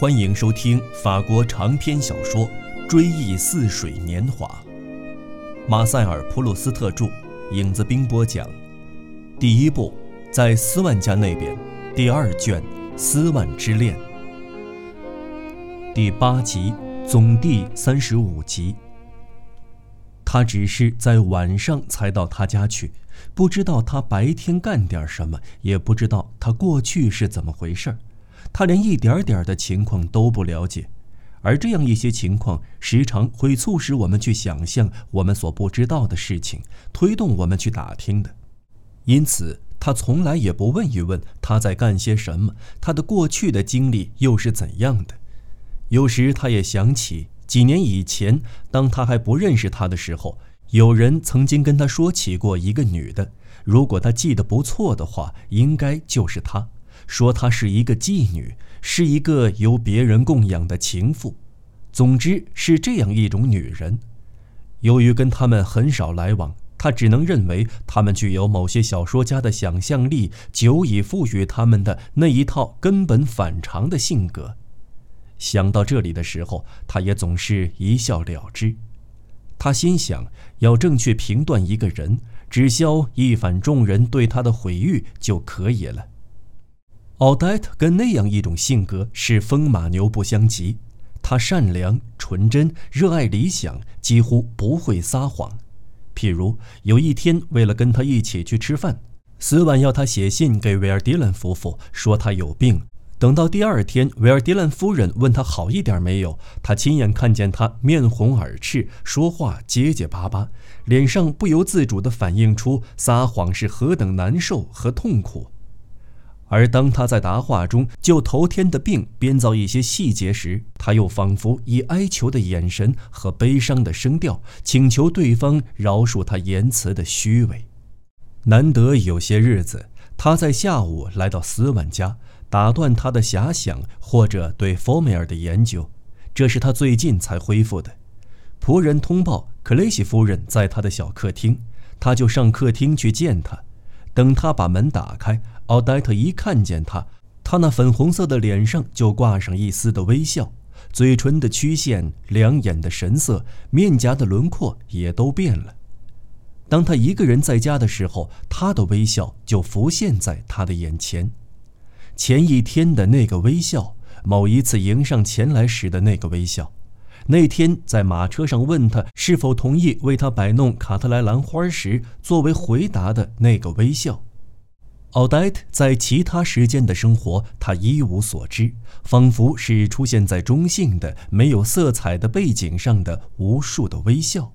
欢迎收听法国长篇小说《追忆似水年华》，马塞尔·普鲁斯特著，影子冰播讲。第一部，在斯万家那边，第二卷《斯万之恋》第八集，总第三十五集。他只是在晚上才到他家去，不知道他白天干点什么，也不知道他过去是怎么回事儿。他连一点点的情况都不了解，而这样一些情况时常会促使我们去想象我们所不知道的事情，推动我们去打听的。因此，他从来也不问一问他在干些什么，他的过去的经历又是怎样的。有时，他也想起几年以前，当他还不认识他的时候，有人曾经跟他说起过一个女的。如果他记得不错的话，应该就是她。说她是一个妓女，是一个由别人供养的情妇，总之是这样一种女人。由于跟他们很少来往，他只能认为他们具有某些小说家的想象力久已赋予他们的那一套根本反常的性格。想到这里的时候，他也总是一笑了之。他心想，要正确评断一个人，只消一反众人对他的毁誉就可以了。奥黛特跟那样一种性格是风马牛不相及。她善良、纯真、热爱理想，几乎不会撒谎。譬如有一天，为了跟他一起去吃饭，斯万要他写信给维尔迪兰夫妇，说他有病。等到第二天，维尔迪兰夫人问他好一点没有，他亲眼看见他面红耳赤，说话结结巴巴，脸上不由自主地反映出撒谎是何等难受和痛苦。而当他在答话中就头天的病编造一些细节时，他又仿佛以哀求的眼神和悲伤的声调请求对方饶恕他言辞的虚伪。难得有些日子，他在下午来到斯万家，打断他的遐想或者对佛梅尔的研究。这是他最近才恢复的。仆人通报克雷西夫人在他的小客厅，他就上客厅去见她。等他把门打开。奥黛特一看见他，他那粉红色的脸上就挂上一丝的微笑，嘴唇的曲线、两眼的神色、面颊的轮廓也都变了。当他一个人在家的时候，他的微笑就浮现在他的眼前。前一天的那个微笑，某一次迎上前来时的那个微笑，那天在马车上问他是否同意为他摆弄卡特莱兰花时作为回答的那个微笑。奥黛特在其他时间的生活，他一无所知，仿佛是出现在中性的、没有色彩的背景上的无数的微笑，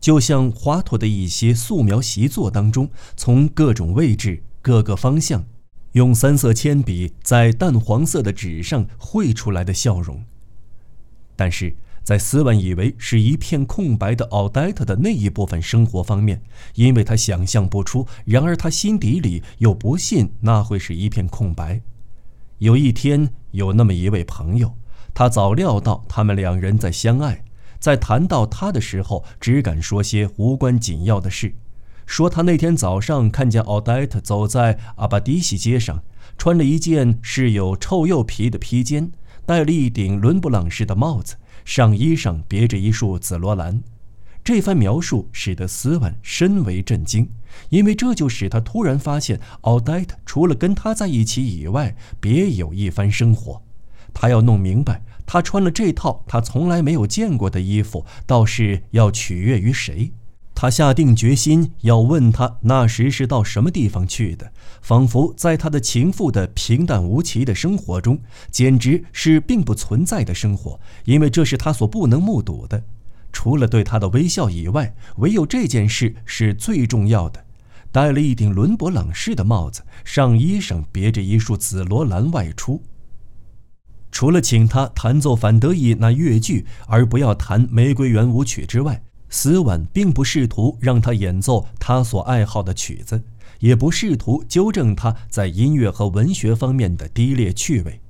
就像华佗的一些素描习作当中，从各种位置、各个方向，用三色铅笔在淡黄色的纸上绘出来的笑容。但是。在斯万以为是一片空白的奥黛特的那一部分生活方面，因为他想象不出；然而他心底里又不信那会是一片空白。有一天，有那么一位朋友，他早料到他们两人在相爱，在谈到他的时候，只敢说些无关紧要的事，说他那天早上看见奥黛特走在阿巴迪西街上，穿了一件是有臭鼬皮的披肩，戴了一顶伦勃朗式的帽子。上衣上别着一束紫罗兰，这番描述使得斯万深为震惊，因为这就使他突然发现奥黛特除了跟他在一起以外，别有一番生活。他要弄明白，他穿了这套他从来没有见过的衣服，倒是要取悦于谁。他下定决心要问他那时是到什么地方去的，仿佛在他的情妇的平淡无奇的生活中，简直是并不存在的生活，因为这是他所不能目睹的。除了对他的微笑以外，唯有这件事是最重要的。戴了一顶伦勃朗式的帽子，上衣上别着一束紫罗兰外出。除了请他弹奏反德意那乐句，而不要弹玫瑰圆舞曲之外。斯万并不试图让他演奏他所爱好的曲子，也不试图纠正他在音乐和文学方面的低劣趣味。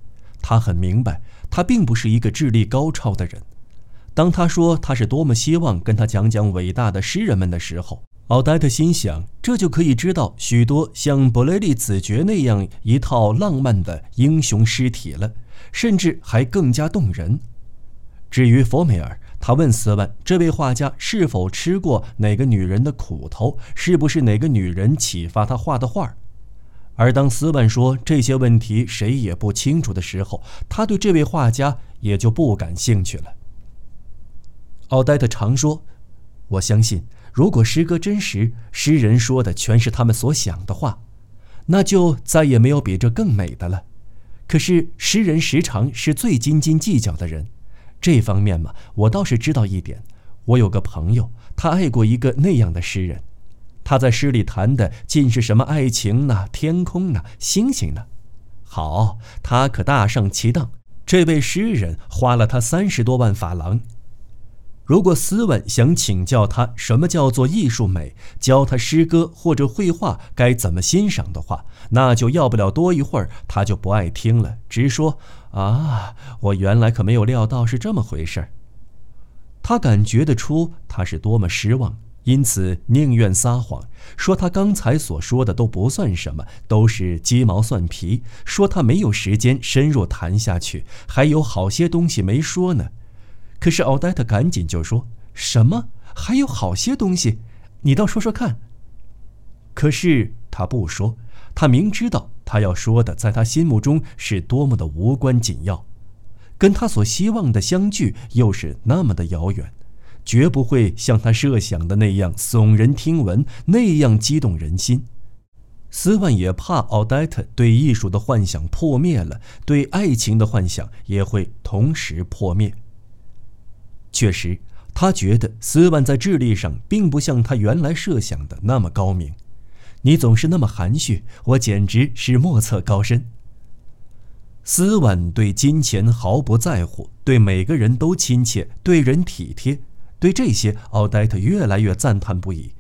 他很明白，他并不是一个智力高超的人。当他说他是多么希望跟他讲讲伟大的诗人们的时候，奥黛特心想，这就可以知道许多像伯雷利子爵那样一套浪漫的英雄诗体了。甚至还更加动人。至于佛梅尔，他问斯万这位画家是否吃过哪个女人的苦头，是不是哪个女人启发他画的画。而当斯万说这些问题谁也不清楚的时候，他对这位画家也就不感兴趣了。奥黛特常说：“我相信，如果诗歌真实，诗人说的全是他们所想的话，那就再也没有比这更美的了。可是诗人时常是最斤斤计较的人，这方面嘛，我倒是知道一点。我有个朋友，他爱过一个那样的诗人。”他在诗里谈的尽是什么爱情呢？天空呢？星星呢？好，他可大上其当。这位诗人花了他三十多万法郎。如果斯文想请教他什么叫做艺术美，教他诗歌或者绘画该怎么欣赏的话，那就要不了多一会儿，他就不爱听了，直说：“啊，我原来可没有料到是这么回事儿。”他感觉得出他是多么失望。因此，宁愿撒谎，说他刚才所说的都不算什么，都是鸡毛蒜皮。说他没有时间深入谈下去，还有好些东西没说呢。可是奥黛特赶紧就说：“什么？还有好些东西？你倒说说看。”可是他不说，他明知道他要说的在他心目中是多么的无关紧要，跟他所希望的相距又是那么的遥远。绝不会像他设想的那样耸人听闻，那样激动人心。斯万也怕奥黛特对艺术的幻想破灭了，对爱情的幻想也会同时破灭。确实，他觉得斯万在智力上并不像他原来设想的那么高明。你总是那么含蓄，我简直是莫测高深。斯万对金钱毫不在乎，对每个人都亲切，对人体贴。对这些，奥黛特越来越赞叹不已。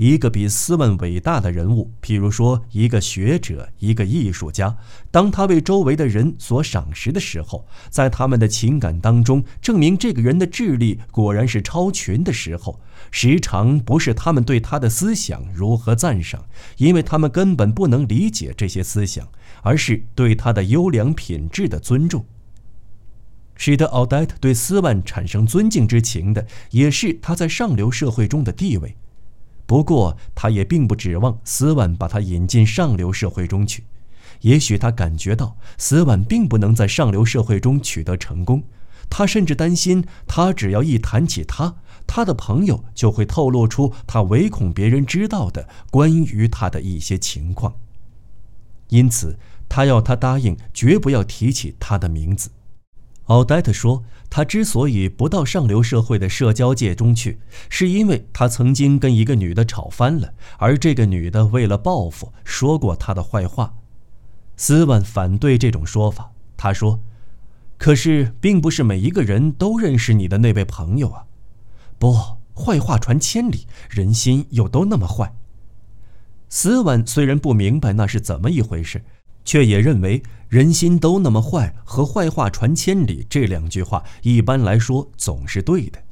一个比斯文伟大的人物，譬如说一个学者、一个艺术家，当他为周围的人所赏识的时候，在他们的情感当中证明这个人的智力果然是超群的时候，时常不是他们对他的思想如何赞赏，因为他们根本不能理解这些思想，而是对他的优良品质的尊重。使得奥黛特对斯万产生尊敬之情的，也是他在上流社会中的地位。不过，他也并不指望斯万把他引进上流社会中去。也许他感觉到斯万并不能在上流社会中取得成功。他甚至担心，他只要一谈起他，他的朋友就会透露出他唯恐别人知道的关于他的一些情况。因此，他要他答应，绝不要提起他的名字。奥黛特说：“他之所以不到上流社会的社交界中去，是因为他曾经跟一个女的吵翻了，而这个女的为了报复说过他的坏话。”斯万反对这种说法，他说：“可是并不是每一个人都认识你的那位朋友啊！不，坏话传千里，人心又都那么坏。”斯万虽然不明白那是怎么一回事。却也认为人心都那么坏和坏话传千里这两句话一般来说总是对的，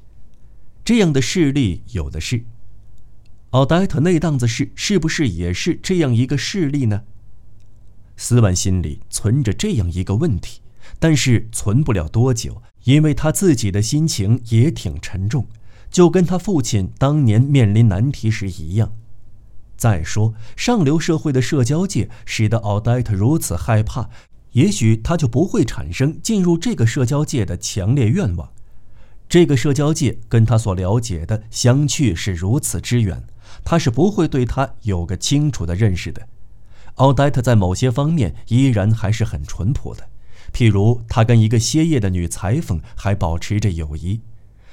这样的事例有的是。奥黛特那档子事是不是也是这样一个事例呢？斯万心里存着这样一个问题，但是存不了多久，因为他自己的心情也挺沉重，就跟他父亲当年面临难题时一样。再说，上流社会的社交界使得奥黛特如此害怕，也许他就不会产生进入这个社交界的强烈愿望。这个社交界跟他所了解的相去是如此之远，他是不会对他有个清楚的认识的。奥黛特在某些方面依然还是很淳朴的，譬如他跟一个歇业的女裁缝还保持着友谊，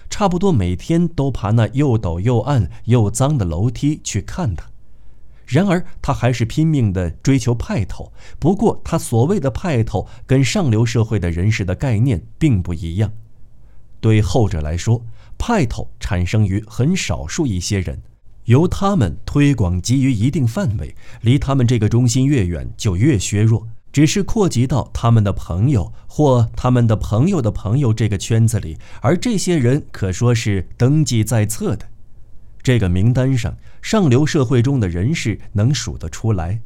差不多每天都爬那又陡又暗又脏的楼梯去看她。然而，他还是拼命地追求派头。不过，他所谓的派头跟上流社会的人士的概念并不一样。对后者来说，派头产生于很少数一些人，由他们推广基于一定范围，离他们这个中心越远就越削弱，只是扩及到他们的朋友或他们的朋友的朋友这个圈子里，而这些人可说是登记在册的。这个名单上，上流社会中的人士能数得出来，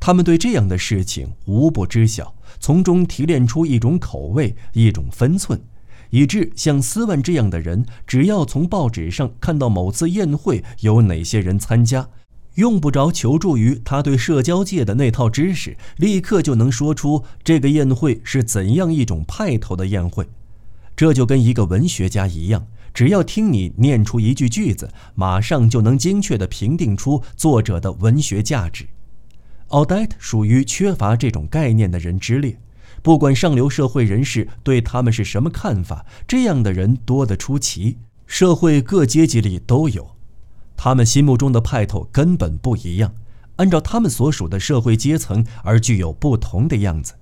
他们对这样的事情无不知晓，从中提炼出一种口味，一种分寸，以致像斯万这样的人，只要从报纸上看到某次宴会有哪些人参加，用不着求助于他对社交界的那套知识，立刻就能说出这个宴会是怎样一种派头的宴会。这就跟一个文学家一样，只要听你念出一句句子，马上就能精确地评定出作者的文学价值。奥黛特属于缺乏这种概念的人之列，不管上流社会人士对他们是什么看法，这样的人多得出奇，社会各阶级里都有。他们心目中的派头根本不一样，按照他们所属的社会阶层而具有不同的样子，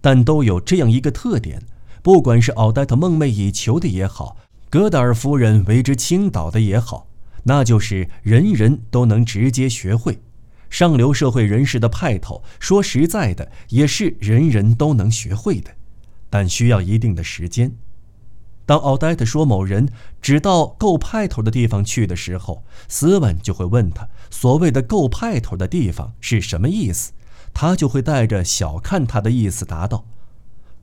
但都有这样一个特点：不管是奥黛特梦寐以求的也好，戈达尔夫人为之倾倒的也好，那就是人人都能直接学会。上流社会人士的派头，说实在的，也是人人都能学会的，但需要一定的时间。当奥黛特说某人只到够派头的地方去的时候，斯文就会问他所谓的够派头的地方是什么意思，他就会带着小看他的意思答道：“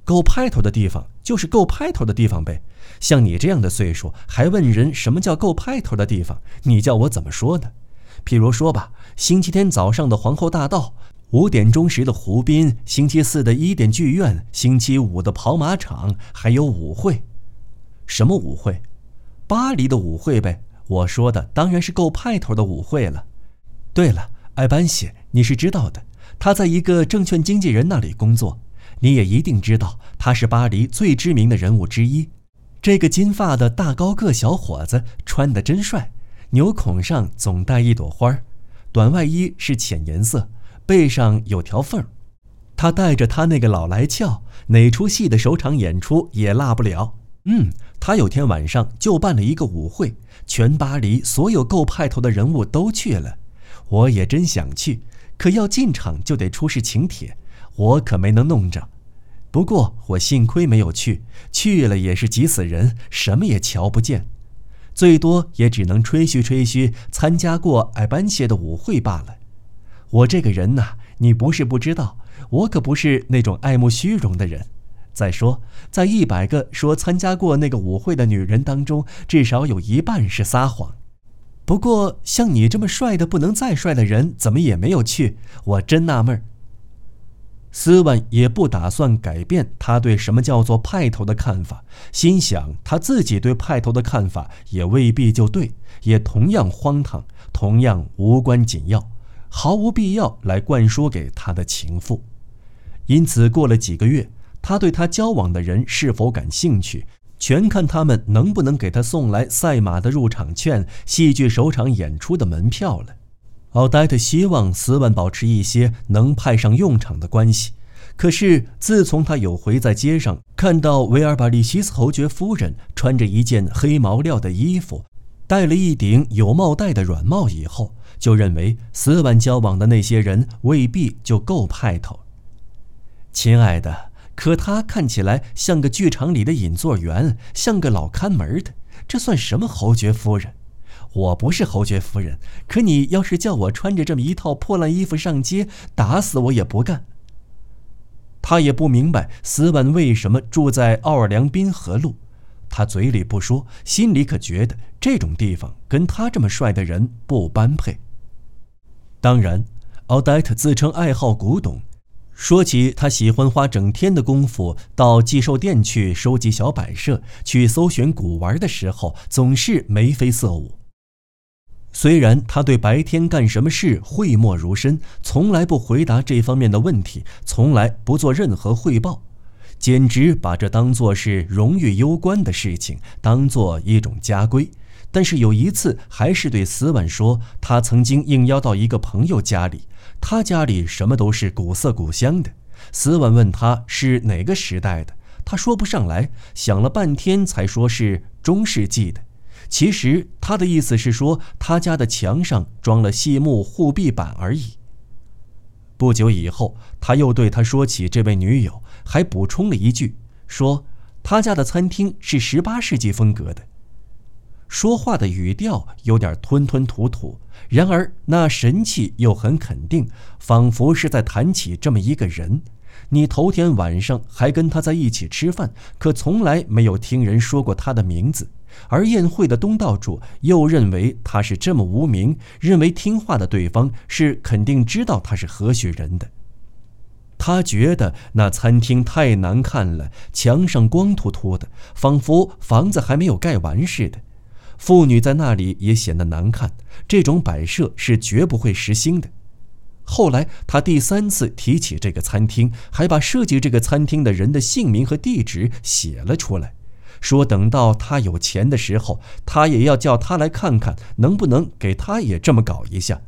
够派头的地方就是够派头的地方呗。像你这样的岁数还问人什么叫够派头的地方，你叫我怎么说呢？譬如说吧。”星期天早上的皇后大道，五点钟时的湖滨，星期四的伊甸剧院，星期五的跑马场，还有舞会。什么舞会？巴黎的舞会呗。我说的当然是够派头的舞会了。对了，艾班西，你是知道的，他在一个证券经纪人那里工作。你也一定知道，他是巴黎最知名的人物之一。这个金发的大高个小伙子穿得真帅，纽孔上总带一朵花儿。短外衣是浅颜色，背上有条缝儿。他带着他那个老来俏，哪出戏的首场演出也落不了。嗯，他有天晚上就办了一个舞会，全巴黎所有够派头的人物都去了。我也真想去，可要进场就得出示请帖，我可没能弄着。不过我幸亏没有去，去了也是急死人，什么也瞧不见。最多也只能吹嘘吹嘘参加过艾班谢的舞会罢了。我这个人呐，你不是不知道，我可不是那种爱慕虚荣的人。再说，在一百个说参加过那个舞会的女人当中，至少有一半是撒谎。不过，像你这么帅的不能再帅的人，怎么也没有去？我真纳闷儿。斯万也不打算改变他对什么叫做派头的看法，心想他自己对派头的看法也未必就对，也同样荒唐，同样无关紧要，毫无必要来灌输给他的情妇。因此，过了几个月，他对他交往的人是否感兴趣，全看他们能不能给他送来赛马的入场券、戏剧首场演出的门票了。奥黛特希望斯万保持一些能派上用场的关系，可是自从他有回在街上看到维尔巴利西斯侯爵夫人穿着一件黑毛料的衣服，戴了一顶有帽带的软帽以后，就认为斯万交往的那些人未必就够派头。亲爱的，可他看起来像个剧场里的引座员，像个老看门的，这算什么侯爵夫人？我不是侯爵夫人，可你要是叫我穿着这么一套破烂衣服上街，打死我也不干。他也不明白斯文为什么住在奥尔良滨河路，他嘴里不说，心里可觉得这种地方跟他这么帅的人不般配。当然，奥黛特自称爱好古董，说起他喜欢花整天的功夫到寄售店去收集小摆设，去搜寻古玩的时候，总是眉飞色舞。虽然他对白天干什么事讳莫如深，从来不回答这方面的问题，从来不做任何汇报，简直把这当作是荣誉攸关的事情，当做一种家规。但是有一次，还是对斯万说，他曾经应邀到一个朋友家里，他家里什么都是古色古香的。斯万问他是哪个时代的，他说不上来，想了半天才说是中世纪的。其实他的意思是说，他家的墙上装了细木护壁板而已。不久以后，他又对他说起这位女友，还补充了一句，说他家的餐厅是十八世纪风格的。说话的语调有点吞吞吐吐，然而那神气又很肯定，仿佛是在谈起这么一个人。你头天晚上还跟他在一起吃饭，可从来没有听人说过他的名字。而宴会的东道主又认为他是这么无名，认为听话的对方是肯定知道他是何许人的。他觉得那餐厅太难看了，墙上光秃秃的，仿佛房子还没有盖完似的。妇女在那里也显得难看，这种摆设是绝不会实心的。后来他第三次提起这个餐厅，还把设计这个餐厅的人的姓名和地址写了出来，说等到他有钱的时候，他也要叫他来看看，能不能给他也这么搞一下。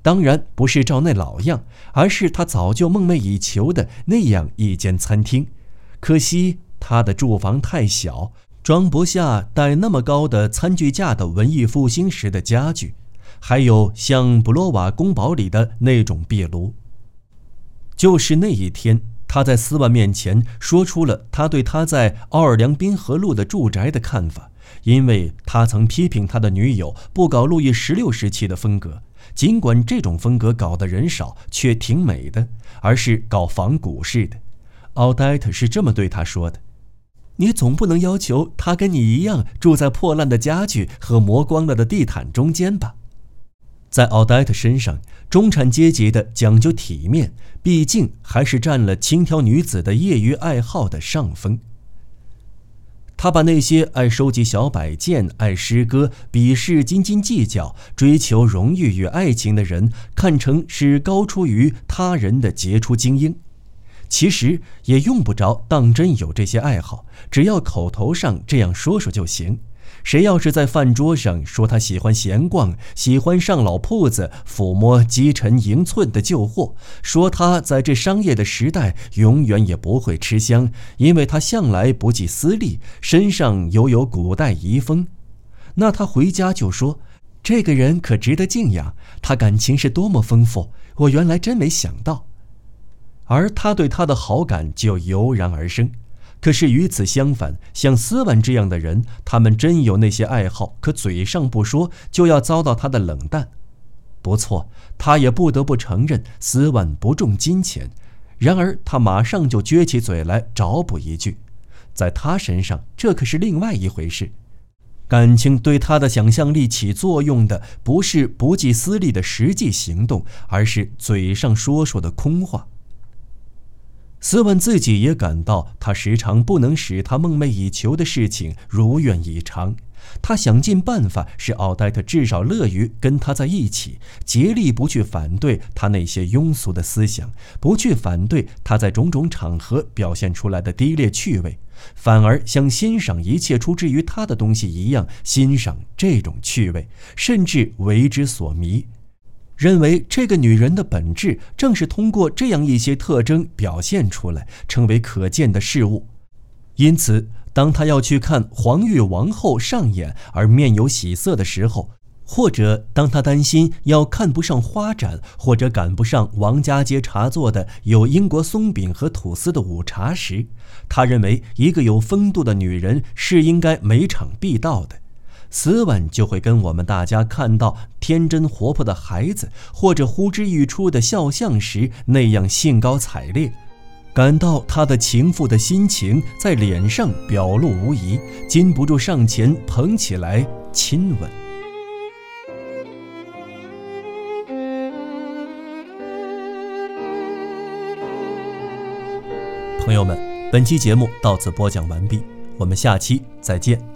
当然不是照那老样，而是他早就梦寐以求的那样一间餐厅。可惜他的住房太小。装不下带那么高的餐具架的文艺复兴时的家具，还有像布罗瓦宫堡里的那种壁炉。就是那一天，他在斯万面前说出了他对他在奥尔良滨河路的住宅的看法，因为他曾批评他的女友不搞路易十六时期的风格，尽管这种风格搞的人少，却挺美的，而是搞仿古式的。奥黛特是这么对他说的。你总不能要求他跟你一样住在破烂的家具和磨光了的地毯中间吧？在奥黛特身上，中产阶级的讲究体面，毕竟还是占了轻佻女子的业余爱好的上风。他把那些爱收集小摆件、爱诗歌、鄙视斤斤计较、追求荣誉与爱情的人，看成是高出于他人的杰出精英。其实也用不着当真有这些爱好，只要口头上这样说说就行。谁要是在饭桌上说他喜欢闲逛，喜欢上老铺子抚摸积尘盈寸的旧货，说他在这商业的时代永远也不会吃香，因为他向来不计私利，身上犹有古代遗风，那他回家就说：“这个人可值得敬仰，他感情是多么丰富，我原来真没想到。”而他对他的好感就油然而生。可是与此相反，像斯万这样的人，他们真有那些爱好，可嘴上不说，就要遭到他的冷淡。不错，他也不得不承认斯万不重金钱。然而他马上就撅起嘴来找补一句：在他身上，这可是另外一回事。感情对他的想象力起作用的，不是不计私利的实际行动，而是嘴上说说的空话。斯万自己也感到，他时常不能使他梦寐以求的事情如愿以偿。他想尽办法使奥黛特至少乐于跟他在一起，竭力不去反对他那些庸俗的思想，不去反对他在种种场合表现出来的低劣趣味，反而像欣赏一切出之于他的东西一样欣赏这种趣味，甚至为之所迷。认为这个女人的本质正是通过这样一些特征表现出来，成为可见的事物。因此，当他要去看黄玉王后上演而面有喜色的时候，或者当他担心要看不上花展，或者赶不上王家街茶座的有英国松饼和吐司的午茶时，他认为一个有风度的女人是应该每场必到的。斯文就会跟我们大家看到天真活泼的孩子，或者呼之欲出的肖像时那样兴高采烈，感到他的情妇的心情在脸上表露无遗，禁不住上前捧起来亲吻。朋友们，本期节目到此播讲完毕，我们下期再见。